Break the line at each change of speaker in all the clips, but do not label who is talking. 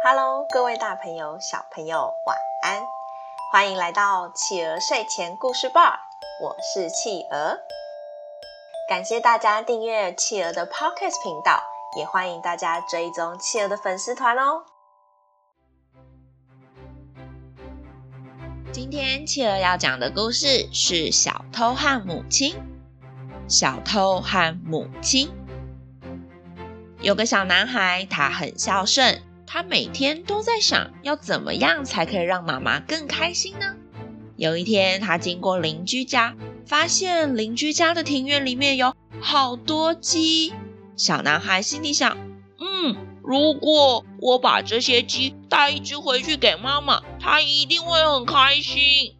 Hello，各位大朋友、小朋友，晚安！欢迎来到企鹅睡前故事吧，我是企鹅。感谢大家订阅企鹅的 Podcast 频道，也欢迎大家追踪企鹅的粉丝团哦。今天企鹅要讲的故事是小偷和母亲。小偷和母亲。有个小男孩，他很孝顺，他每天都在想要怎么样才可以让妈妈更开心呢？有一天，他经过邻居家，发现邻居家的庭院里面有好多鸡。小男孩心里想：嗯，如果我把这些鸡带一只回去给妈妈，她一定会很开心。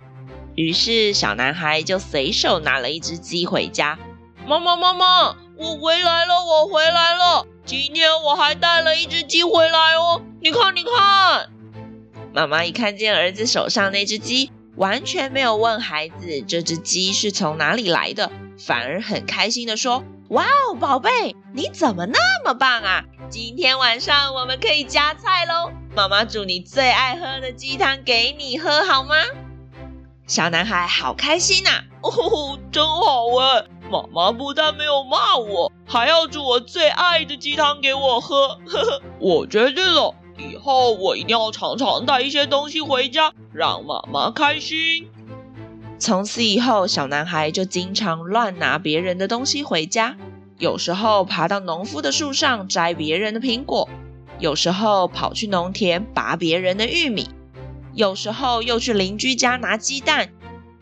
于是，小男孩就随手拿了一只鸡回家。妈妈，妈妈，我回来了，我回来了。今天我还带了一只鸡回来哦，你看，你看。妈妈一看见儿子手上那只鸡，完全没有问孩子这只鸡是从哪里来的，反而很开心地说：“哇哦，宝贝，你怎么那么棒啊？今天晚上我们可以加菜喽。妈妈煮你最爱喝的鸡汤给你喝，好吗？”小男孩好开心呐、啊！哦，真好哎！妈妈不但没有骂我，还要煮我最爱的鸡汤给我喝。呵呵，我决定了，以后我一定要常常带一些东西回家，让妈妈开心。从此以后，小男孩就经常乱拿别人的东西回家，有时候爬到农夫的树上摘别人的苹果，有时候跑去农田拔别人的玉米。有时候又去邻居家拿鸡蛋，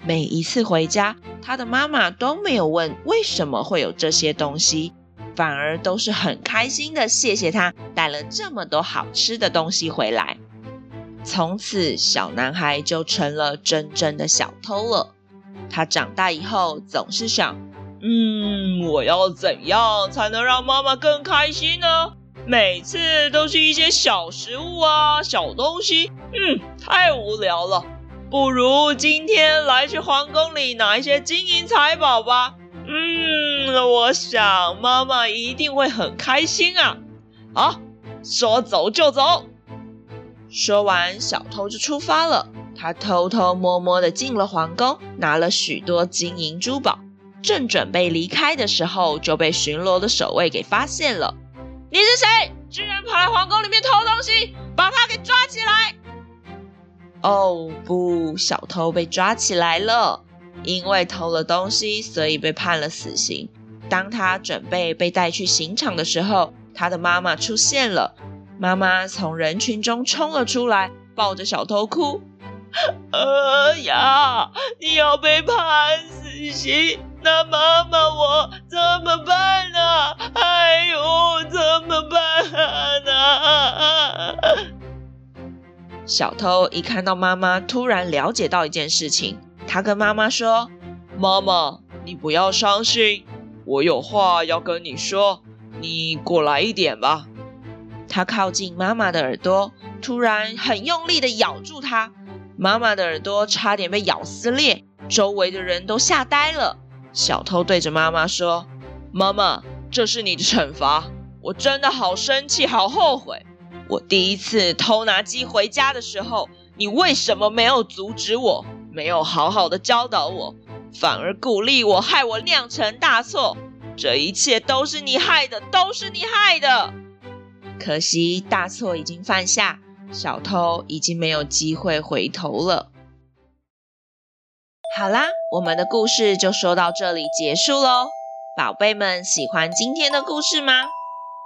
每一次回家，他的妈妈都没有问为什么会有这些东西，反而都是很开心的谢谢他带了这么多好吃的东西回来。从此，小男孩就成了真正的小偷了。他长大以后总是想，嗯，我要怎样才能让妈妈更开心呢？每次都是一些小食物啊，小东西，嗯，太无聊了。不如今天来去皇宫里拿一些金银财宝吧。嗯，我想妈妈一定会很开心啊。好，说走就走。说完，小偷就出发了。他偷偷摸摸地进了皇宫，拿了许多金银珠宝，正准备离开的时候，就被巡逻的守卫给发现了。你是谁？居然跑来皇宫里面偷东西，把他给抓起来！哦不，小偷被抓起来了，因为偷了东西，所以被判了死刑。当他准备被带去刑场的时候，他的妈妈出现了。妈妈从人群中冲了出来，抱着小偷哭：“ 哎呀，你要被判死刑！”那妈妈，我小偷一看到妈妈，突然了解到一件事情，他跟妈妈说：“妈妈，你不要伤心，我有话要跟你说，你过来一点吧。”他靠近妈妈的耳朵，突然很用力地咬住她，妈妈的耳朵差点被咬撕裂，周围的人都吓呆了。小偷对着妈妈说：“妈妈，这是你的惩罚。我真的好生气，好后悔。我第一次偷拿鸡回家的时候，你为什么没有阻止我？没有好好的教导我，反而鼓励我，害我酿成大错。这一切都是你害的，都是你害的。可惜大错已经犯下，小偷已经没有机会回头了。”好啦，我们的故事就说到这里结束喽。宝贝们喜欢今天的故事吗？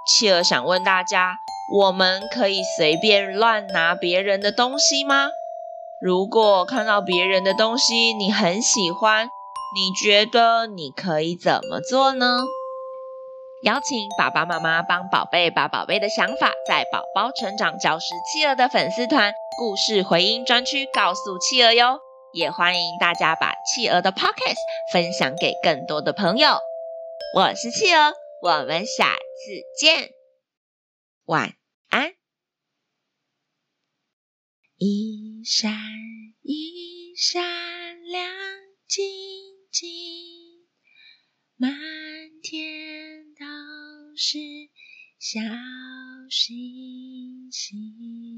企鹅想问大家：我们可以随便乱拿别人的东西吗？如果看到别人的东西你很喜欢，你觉得你可以怎么做呢？邀请爸爸妈妈帮宝贝把宝贝的想法，在宝宝成长教室企鹅的粉丝团故事回音专区告诉企鹅哟。也欢迎大家把企鹅的 pockets 分享给更多的朋友。我是企鹅，我们下次见，晚安。一闪一闪亮晶晶，满天都是小星星。